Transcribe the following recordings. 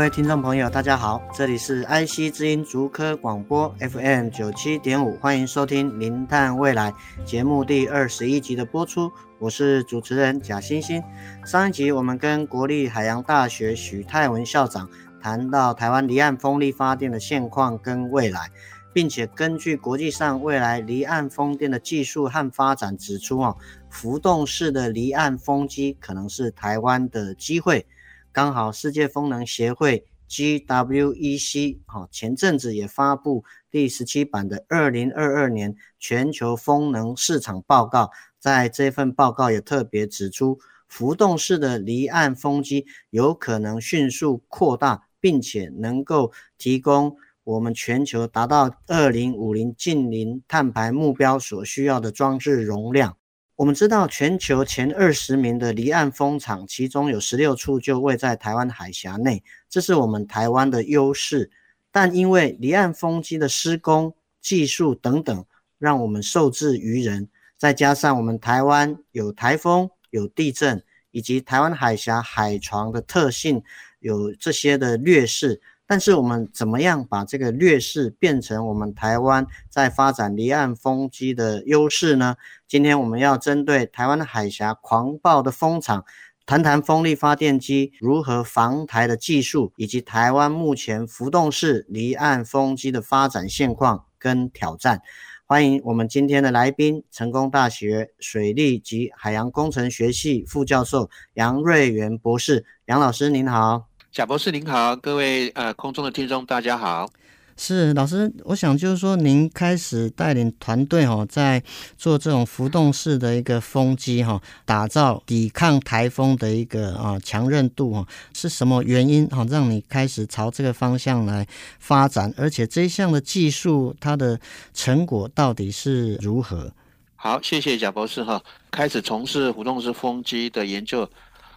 各位听众朋友，大家好，这里是 IC 之音竹科广播 FM 九七点五，欢迎收听《零碳未来》节目第二十一集的播出，我是主持人贾欣欣。上一集我们跟国立海洋大学许泰文校长谈到台湾离岸风力发电的现况跟未来，并且根据国际上未来离岸风电的技术和发展指出，哦，浮动式的离岸风机可能是台湾的机会。刚好世界风能协会 GWEC 哈前阵子也发布第十七版的二零二二年全球风能市场报告，在这份报告也特别指出，浮动式的离岸风机有可能迅速扩大，并且能够提供我们全球达到二零五零净零碳排目标所需要的装置容量。我们知道，全球前二十名的离岸风场，其中有十六处就位在台湾海峡内，这是我们台湾的优势。但因为离岸风机的施工技术等等，让我们受制于人。再加上我们台湾有台风、有地震，以及台湾海峡海床的特性，有这些的劣势。但是我们怎么样把这个劣势变成我们台湾在发展离岸风机的优势呢？今天我们要针对台湾海峡狂暴的风场，谈谈风力发电机如何防台的技术，以及台湾目前浮动式离岸风机的发展现况跟挑战。欢迎我们今天的来宾，成功大学水利及海洋工程学系副教授杨瑞元博士。杨老师您好。贾博士您好，各位呃空中的听众大家好。是老师，我想就是说，您开始带领团队哈，在做这种浮动式的一个风机哈，打造抵抗台风的一个啊强韧度哈，是什么原因哈，让你开始朝这个方向来发展？而且这一项的技术它的成果到底是如何？好，谢谢贾博士哈，开始从事浮动式风机的研究。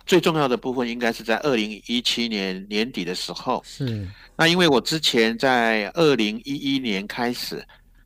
最重要的部分应该是在二零一七年年底的时候。是。那因为我之前在二零一一年开始，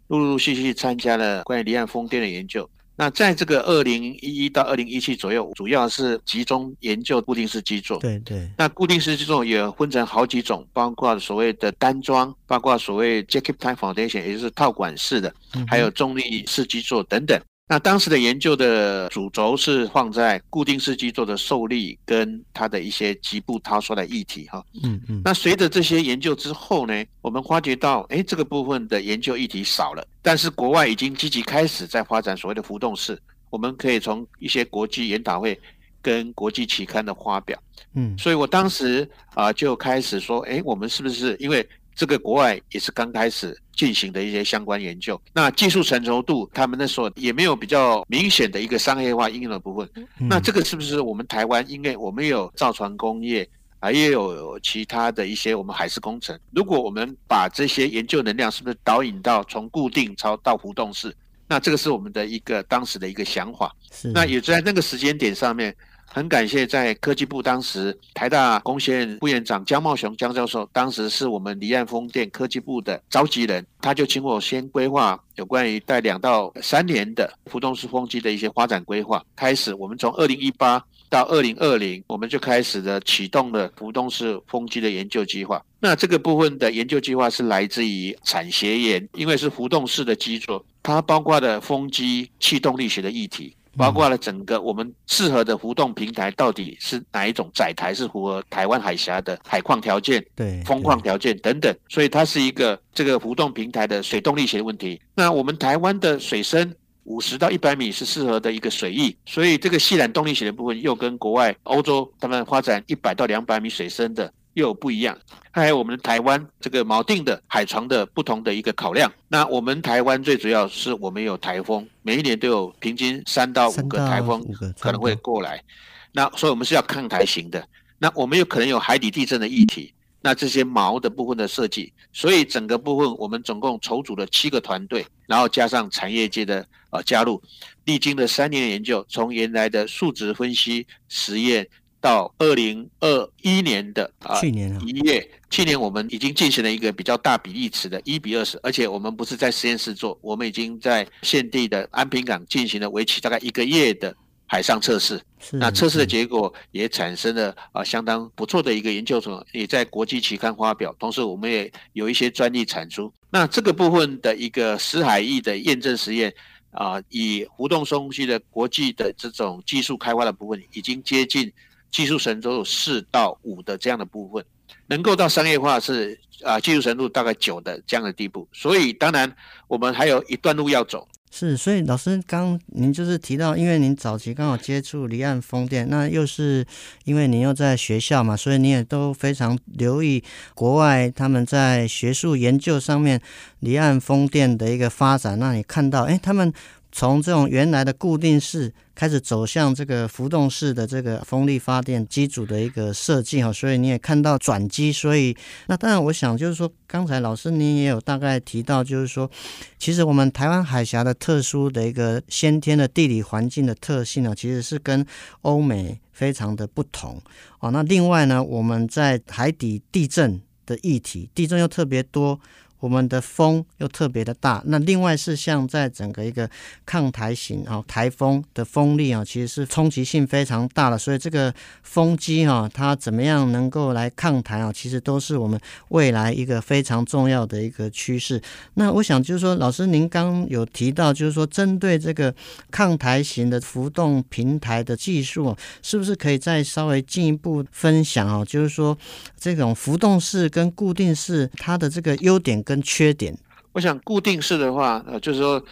陆陆续续参加了关于离岸风电的研究。那在这个二零一一到二零一七左右，主要是集中研究固定式基座。对对。那固定式基座也分成好几种，包括所谓的单桩，包括所谓 Jacket-Type Foundation，也就是套管式的，还有重力式基座等等。那当时的研究的主轴是放在固定式基座的受力跟它的一些局部塌缩的议题哈。嗯嗯。那随着这些研究之后呢，我们发觉到，哎，这个部分的研究议题少了，但是国外已经积极开始在发展所谓的浮动式。我们可以从一些国际研讨会跟国际期刊的发表。嗯。所以我当时啊就开始说，哎，我们是不是因为这个国外也是刚开始进行的一些相关研究，那技术成熟度，他们那时候也没有比较明显的一个商业化应用的部分。那这个是不是我们台湾？因为我们有造船工业啊，也有其他的一些我们海事工程。如果我们把这些研究能量是不是导引到从固定超到浮动式，那这个是我们的一个当时的一个想法。是。那也在那个时间点上面。很感谢在科技部，当时台大工学院副院长江茂雄江教授，当时是我们离岸风电科技部的召集人，他就请我先规划有关于待两到三年的浮动式风机的一些发展规划。开始，我们从二零一八到二零二零，我们就开始了启动了浮动式风机的研究计划。那这个部分的研究计划是来自于产学研，因为是浮动式的基座，它包括了风机气动力学的议题。包括了整个我们适合的浮动平台到底是哪一种载台是符合台湾海峡的海况条件、对风况条件等等，所以它是一个这个浮动平台的水动力学的问题。那我们台湾的水深五十到一百米是适合的一个水域，所以这个系缆动力学的部分又跟国外欧洲他们发展一百到两百米水深的。又有不一样，还有我们台湾这个锚定的海床的不同的一个考量。那我们台湾最主要是我们有台风，每一年都有平均三到五个台风可能会过来。那所以我们是要抗台型的。那我们有可能有海底地震的议题，那这些锚的部分的设计，所以整个部分我们总共筹组了七个团队，然后加上产业界的呃加入，历经了三年的研究，从原来的数值分析实验。到二零二一年的啊，去年一月，去年我们已经进行了一个比较大比例尺的一比二十，而且我们不是在实验室做，我们已经在现地的安平港进行了为期大概一个月的海上测试。那测试的结果也产生了啊相当不错的一个研究所，也在国际期刊发表。同时，我们也有一些专利产出。那这个部分的一个石海翼的验证实验啊，以浮动松隙的国际的这种技术开发的部分，已经接近。技术程度四到五的这样的部分，能够到商业化是啊，技术程度大概九的这样的地步。所以当然我们还有一段路要走。是，所以老师刚您就是提到，因为您早期刚好接触离岸风电，那又是因为您又在学校嘛，所以你也都非常留意国外他们在学术研究上面离岸风电的一个发展。那你看到，哎，他们。从这种原来的固定式开始走向这个浮动式的这个风力发电机组的一个设计哈，所以你也看到转机。所以那当然，我想就是说，刚才老师您也有大概提到，就是说，其实我们台湾海峡的特殊的一个先天的地理环境的特性呢，其实是跟欧美非常的不同哦。那另外呢，我们在海底地震的议题，地震又特别多。我们的风又特别的大，那另外是像在整个一个抗台型啊，台风的风力啊，其实是冲击性非常大的，所以这个风机哈，它怎么样能够来抗台啊，其实都是我们未来一个非常重要的一个趋势。那我想就是说，老师您刚有提到，就是说针对这个抗台型的浮动平台的技术，是不是可以再稍微进一步分享啊？就是说这种浮动式跟固定式，它的这个优点。跟缺点，我想固定式的话，呃，就是说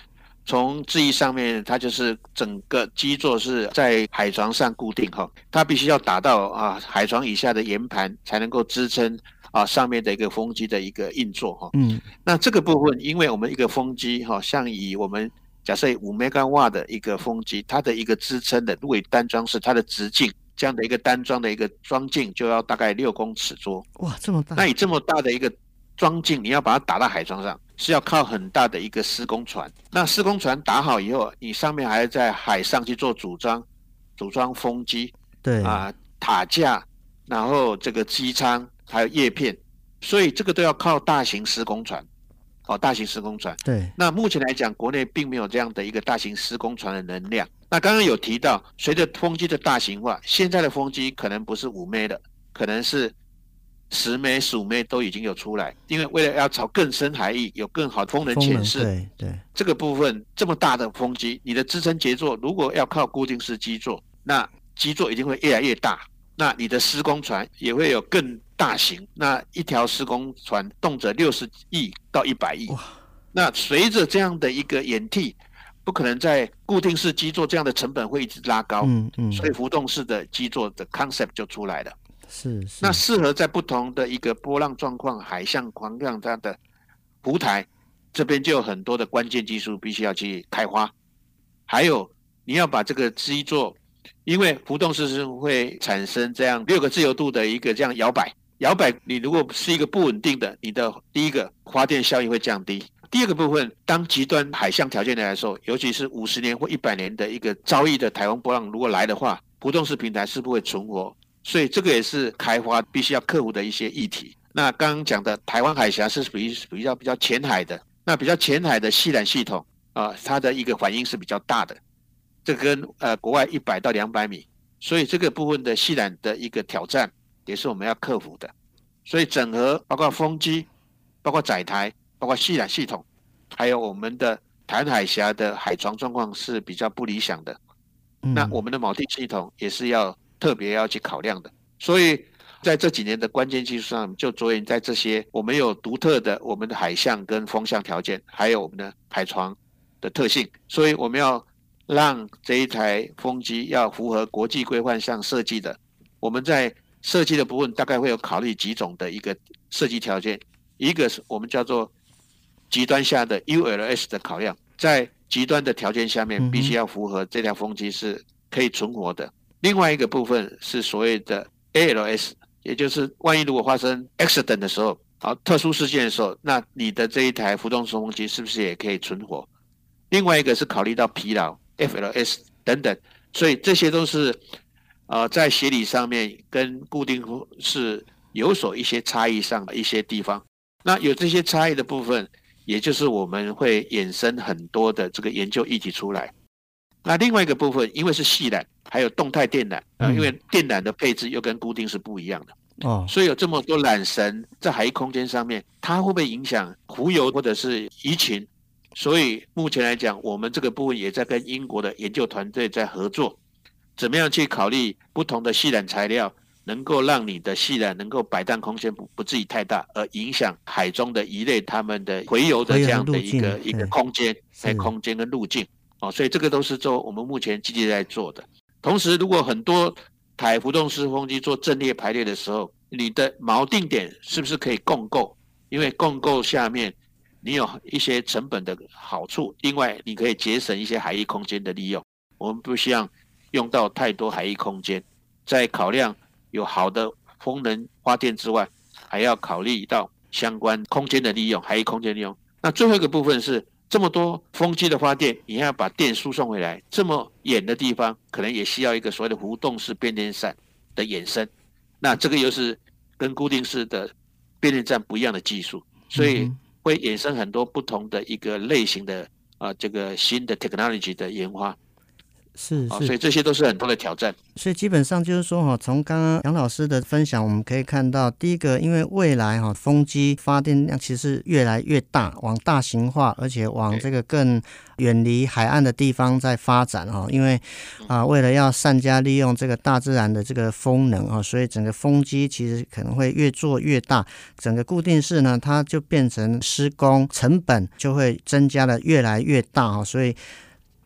从字义上面，它就是整个基座是在海床上固定哈，它必须要打到啊海床以下的岩盘才能够支撑啊上面的一个风机的一个运作哈。嗯，那这个部分，因为我们一个风机哈，像以我们假设五 mega 瓦的一个风机，它的一个支撑的，如果单装是，它的直径这样的一个单装的一个装径就要大概六公尺多。哇，这么大！那以这么大的一个桩径，你要把它打到海床上，是要靠很大的一个施工船。那施工船打好以后，你上面还要在海上去做组装，组装风机，对啊，塔架，然后这个机舱还有叶片，所以这个都要靠大型施工船，哦，大型施工船。对。那目前来讲，国内并没有这样的一个大型施工船的能量。那刚刚有提到，随着风机的大型化，现在的风机可能不是五米的，可能是。十枚、十五枚都已经有出来，因为为了要朝更深海域，有更好的风能潜势。对对，这个部分这么大的风机，你的支撑结构如果要靠固定式基座，那基座一定会越来越大。那你的施工船也会有更大型，那一条施工船动辄六十亿到一百亿。那随着这样的一个演替，不可能在固定式基座这样的成本会一直拉高。嗯嗯。所以浮动式的基座的 concept 就出来了。是，那适合在不同的一个波浪状况、海象狂浪这样的浮台，这边就有很多的关键技术必须要去开花。还有，你要把这个基座，因为浮动式是会产生这样六个自由度的一个这样摇摆，摇摆你如果是一个不稳定的，你的第一个发电效益会降低。第二个部分，当极端海象条件来的时候，尤其是五十年或一百年的一个遭遇的台风波浪如果来的话，浮动式平台是不会存活。所以这个也是开发必须要克服的一些议题。那刚刚讲的台湾海峡是属于比较比较浅海的，那比较浅海的系缆系统啊、呃，它的一个反应是比较大的，这跟呃国外一百到两百米，所以这个部分的系缆的一个挑战也是我们要克服的。所以整合包括风机、包括载台、包括系缆系统，还有我们的台湾海峡的海床状况是比较不理想的。那我们的锚定系统也是要。特别要去考量的，所以在这几年的关键技术上，就着眼在这些。我们有独特的我们的海象跟风向条件，还有我们的海床的特性，所以我们要让这一台风机要符合国际规范上设计的。我们在设计的部分大概会有考虑几种的一个设计条件，一个是我们叫做极端下的 ULS 的考量，在极端的条件下面，必须要符合这条风机是可以存活的。另外一个部分是所谓的 ALS，也就是万一如果发生 accident 的时候，好特殊事件的时候，那你的这一台浮动式风机是不是也可以存活？另外一个是考虑到疲劳 FLS 等等，所以这些都是呃在协理上面跟固定式有所一些差异上的一些地方。那有这些差异的部分，也就是我们会衍生很多的这个研究议题出来。那另外一个部分，因为是细缆，还有动态电缆啊，因为电缆的配置又跟固定是不一样的。哦，所以有这么多缆绳在海域空间上面，它会不会影响浮游或者是移情？所以目前来讲，我们这个部分也在跟英国的研究团队在合作，怎么样去考虑不同的细缆材料。能够让你的细缆能够摆荡空间不不至于太大，而影响海中的鱼类它们的洄游的这样的一个一个空间，在空间跟路径哦，所以这个都是做我们目前积极在做的。同时，如果很多台浮动式风机做阵列排列的时候，你的锚定点是不是可以共构？因为共构下面你有一些成本的好处，另外你可以节省一些海域空间的利用。我们不希望用到太多海域空间，在考量。有好的风能发电之外，还要考虑到相关空间的利用，海域空间利用。那最后一个部分是这么多风机的发电，你要把电输送回来，这么远的地方，可能也需要一个所谓的浮动式变电站的衍生。那这个又是跟固定式的变电站不一样的技术，所以会衍生很多不同的一个类型的啊，这个新的 technology 的研发。是是，所以这些都是很多的挑战。所以基本上就是说哈，从刚刚杨老师的分享，我们可以看到，第一个，因为未来哈风机发电量其实越来越大，往大型化，而且往这个更远离海岸的地方在发展哈。因为啊，为了要善加利用这个大自然的这个风能啊，所以整个风机其实可能会越做越大。整个固定式呢，它就变成施工成本就会增加的越来越大哈，所以。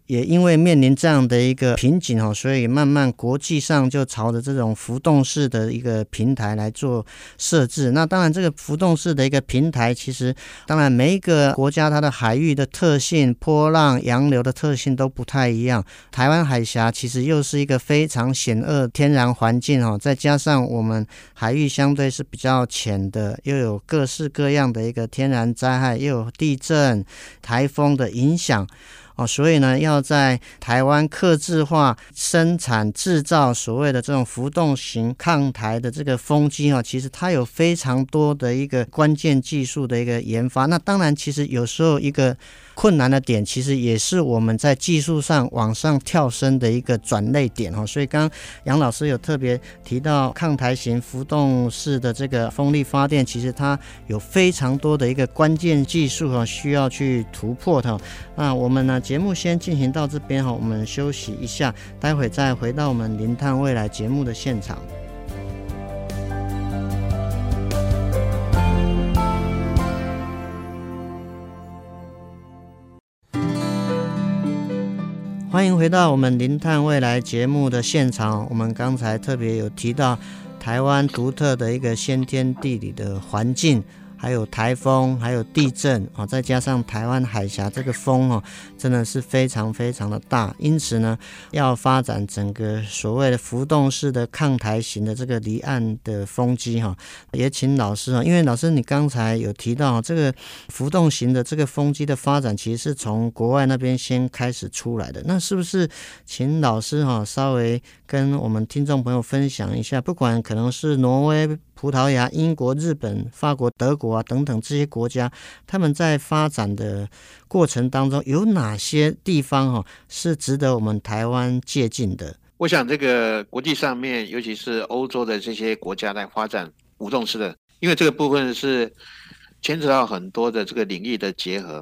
也因为面临这样的一个瓶颈哦，所以慢慢国际上就朝着这种浮动式的一个平台来做设置。那当然，这个浮动式的一个平台，其实当然每一个国家它的海域的特性、波浪、洋流的特性都不太一样。台湾海峡其实又是一个非常险恶天然环境哦，再加上我们海域相对是比较浅的，又有各式各样的一个天然灾害，又有地震、台风的影响。哦，所以呢，要在台湾刻制化生产制造所谓的这种浮动型抗台的这个风机啊，其实它有非常多的一个关键技术的一个研发。那当然，其实有时候一个。困难的点其实也是我们在技术上往上跳升的一个转类点哈，所以刚刚杨老师有特别提到抗台型浮动式的这个风力发电，其实它有非常多的一个关键技术哈，需要去突破它。那我们呢，节目先进行到这边哈，我们休息一下，待会再回到我们零碳未来节目的现场。欢迎回到我们《零碳未来》节目的现场。我们刚才特别有提到台湾独特的一个先天地理的环境。还有台风，还有地震啊，再加上台湾海峡这个风哦，真的是非常非常的大。因此呢，要发展整个所谓的浮动式的抗台型的这个离岸的风机哈，也请老师啊，因为老师你刚才有提到这个浮动型的这个风机的发展，其实是从国外那边先开始出来的。那是不是请老师哈稍微跟我们听众朋友分享一下？不管可能是挪威。葡萄牙、英国、日本、法国、德国啊等等这些国家，他们在发展的过程当中，有哪些地方哈是值得我们台湾借鉴的？我想，这个国际上面，尤其是欧洲的这些国家在发展浮动式的，因为这个部分是牵扯到很多的这个领域的结合。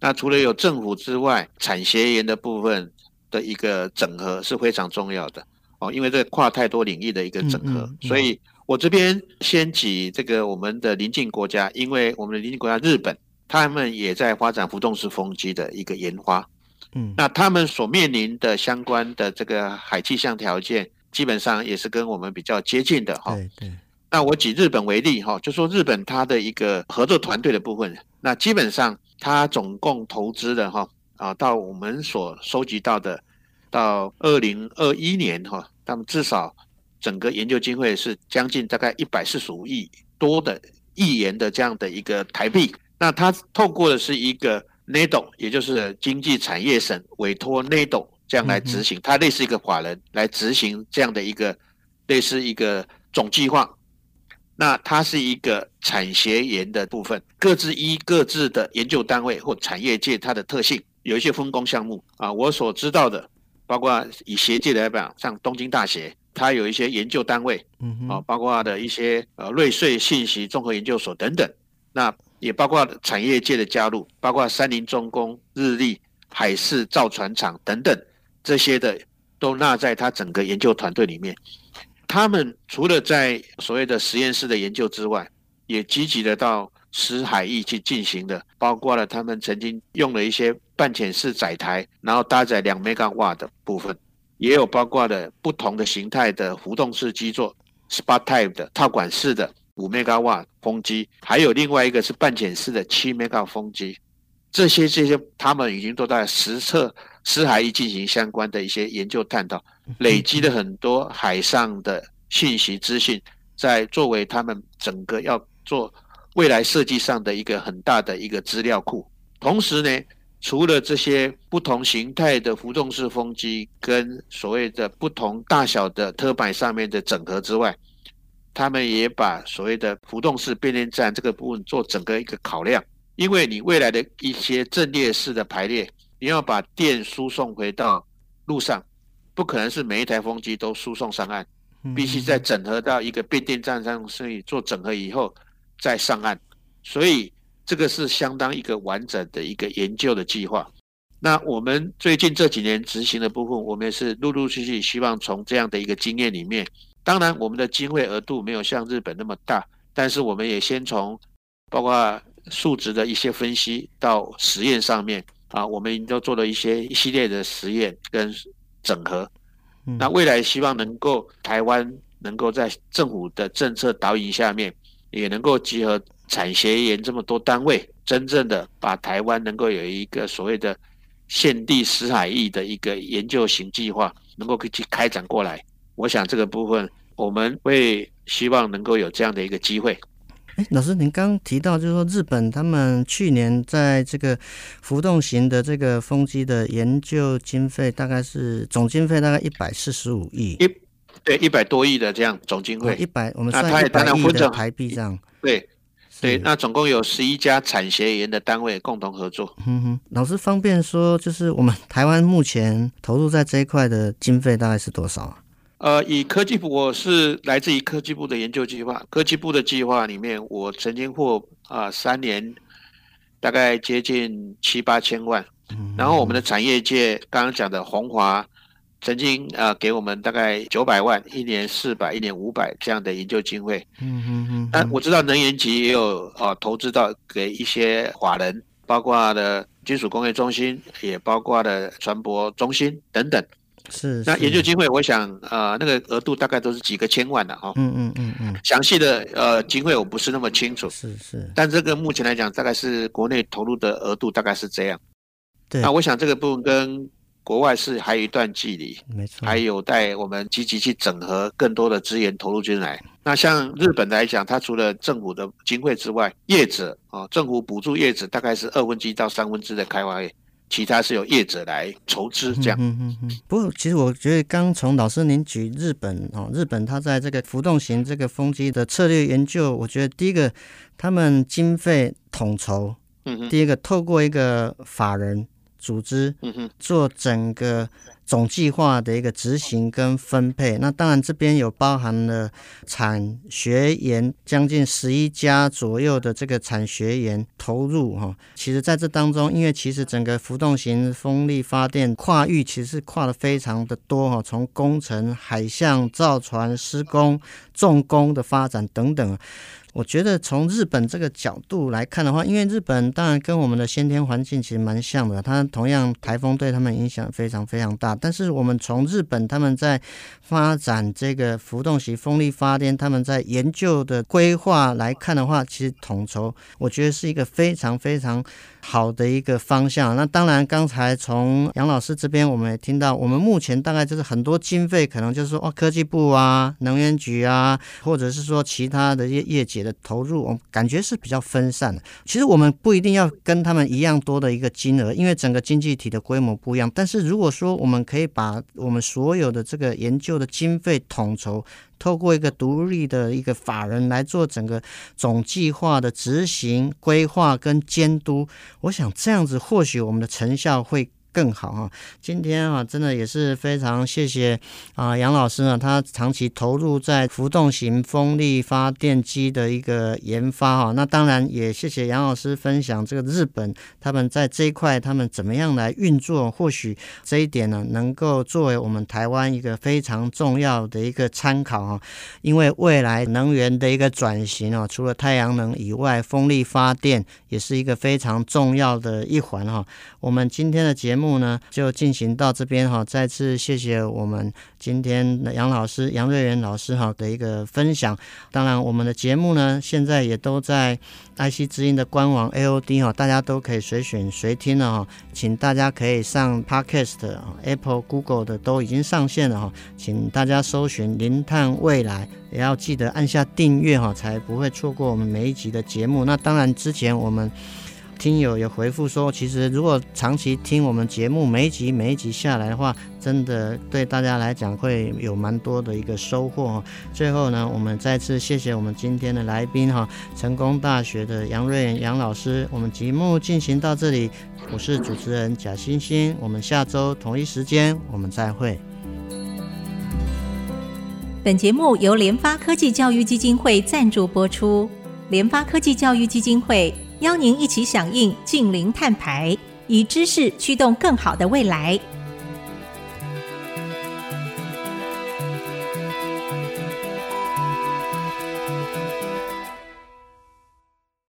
那除了有政府之外，产学研的部分的一个整合是非常重要的哦，因为这跨太多领域的一个整合，嗯嗯嗯、所以。我这边先举这个我们的邻近国家，因为我们的邻近国家日本，他们也在发展浮动式风机的一个研发。嗯，那他们所面临的相关的这个海气象条件，基本上也是跟我们比较接近的哈。对对。那我举日本为例哈，就说日本它的一个合作团队的部分，那基本上它总共投资的哈啊，到我们所收集到的，到二零二一年哈，他们至少。整个研究经费是将近大概一百四十五亿多的亿元的这样的一个台币。那它透过的是一个 NADO，也就是经济产业省委托 NADO 这样来执行，它类似一个法人来执行这样的一个类似一个总计划。那它是一个产学研的部分，各自依各自的研究单位或产业界它的特性，有一些分工项目啊。我所知道的，包括以学界来讲，像东京大学，它有一些研究单位，嗯啊，包括的一些呃瑞穗信息综合研究所等等。那也包括产业界的加入，包括三菱重工、日立、海事造船厂等等这些的，都纳在它整个研究团队里面。他们除了在所谓的实验室的研究之外，也积极的到石海域去进行的，包括了他们曾经用了一些半潜式载台，然后搭载两 mega 瓦的部分，也有包括了不同的形态的浮动式基座，SPARTYPE 的套管式的五 mega 瓦风机，还有另外一个是半潜式的七 mega 风机，这些这些他们已经都在实测死海域进行相关的一些研究探讨。累积了很多海上的信息资讯，在作为他们整个要做未来设计上的一个很大的一个资料库。同时呢，除了这些不同形态的浮动式风机跟所谓的不同大小的特摆上面的整合之外，他们也把所谓的浮动式变电站这个部分做整个一个考量。因为你未来的一些阵列式的排列，你要把电输送回到路上。不可能是每一台风机都输送上岸，必须在整合到一个变电站上，所以做整合以后再上岸。所以这个是相当一个完整的一个研究的计划。那我们最近这几年执行的部分，我们也是陆陆续续希望从这样的一个经验里面，当然我们的经费额度没有像日本那么大，但是我们也先从包括数值的一些分析到实验上面啊，我们都做了一些一系列的实验跟。整合，那未来希望能够台湾能够在政府的政策导引下面，也能够集合产学研这么多单位，真正的把台湾能够有一个所谓的现地死海域的一个研究型计划，能够去开展过来。我想这个部分我们会希望能够有这样的一个机会。哎，老师，您刚刚提到，就是说日本他们去年在这个浮动型的这个风机的研究经费，大概是总经费大概一百四十五亿，一对一百多亿的这样总经费，一百我们算一百亿的台币这样。对对，那总共有十一家产学研的单位共同合作。嗯哼，老师方便说，就是我们台湾目前投入在这一块的经费大概是多少啊？呃，以科技部，我是来自于科技部的研究计划。科技部的计划里面，我曾经获啊三年，大概接近七八千万。然后我们的产业界刚刚讲的宏华，曾经啊给我们大概九百万，一年四百，一年五百这样的研究经费。嗯嗯嗯。但我知道能源局也有啊投资到给一些法人，包括的金属工业中心，也包括的船舶中心等等。是，是，那研究经费，我想，呃，那个额度大概都是几个千万的哈。嗯嗯嗯嗯。详细的呃经费我不是那么清楚。是是。但这个目前来讲，大概是国内投入的额度大概是这样。对。那我想这个部分跟国外是还有一段距离。没错。还有待我们积极去整合更多的资源投入进来。那像日本来讲，它除了政府的经费之外，业者啊，政府补助业者大概是二分之一到三分之的开发费。其他是由业者来筹资，这样。嗯嗯嗯。不过，其实我觉得刚从老师您举日本哦，日本它在这个浮动型这个风机的策略研究，我觉得第一个他们经费统筹，嗯，第一个透过一个法人组织，嗯做整个。总计划的一个执行跟分配，那当然这边有包含了产学研将近十一家左右的这个产学研投入哈。其实在这当中，因为其实整个浮动型风力发电跨域其实跨的非常的多哈，从工程、海象、造船、施工、重工的发展等等。我觉得从日本这个角度来看的话，因为日本当然跟我们的先天环境其实蛮像的，它同样台风对他们影响非常非常大。但是我们从日本他们在发展这个浮动型风力发电，他们在研究的规划来看的话，其实统筹我觉得是一个非常非常好的一个方向。那当然，刚才从杨老师这边我们也听到，我们目前大概就是很多经费可能就是说哦，科技部啊、能源局啊，或者是说其他的业业界的投入，我感觉是比较分散的。其实我们不一定要跟他们一样多的一个金额，因为整个经济体的规模不一样。但是如果说我们可以把我们所有的这个研究的经费统筹，透过一个独立的一个法人来做整个总计划的执行、规划跟监督，我想这样子或许我们的成效会更好哈，今天啊，真的也是非常谢谢啊杨老师呢，他长期投入在浮动型风力发电机的一个研发哈。那当然也谢谢杨老师分享这个日本他们在这一块他们怎么样来运作，或许这一点呢能够作为我们台湾一个非常重要的一个参考哈。因为未来能源的一个转型啊，除了太阳能以外，风力发电也是一个非常重要的一环哈。我们今天的节目。目呢就进行到这边哈，再次谢谢我们今天杨老师杨瑞元老师哈的一个分享。当然，我们的节目呢现在也都在爱惜之音的官网 AOD 哈，大家都可以随选随听了哈。请大家可以上 Podcast、Apple、Google 的都已经上线了哈，请大家搜寻“零碳未来”，也要记得按下订阅哈，才不会错过我们每一集的节目。那当然，之前我们。听友有回复说，其实如果长期听我们节目，每一集每一集下来的话，真的对大家来讲会有蛮多的一个收获。最后呢，我们再次谢谢我们今天的来宾哈，成功大学的杨瑞元杨老师。我们节目进行到这里，我是主持人贾欣欣，我们下周同一时间我们再会。本节目由联发科技教育基金会赞助播出，联发科技教育基金会。邀您一起响应“净零碳排”，以知识驱动更好的未来。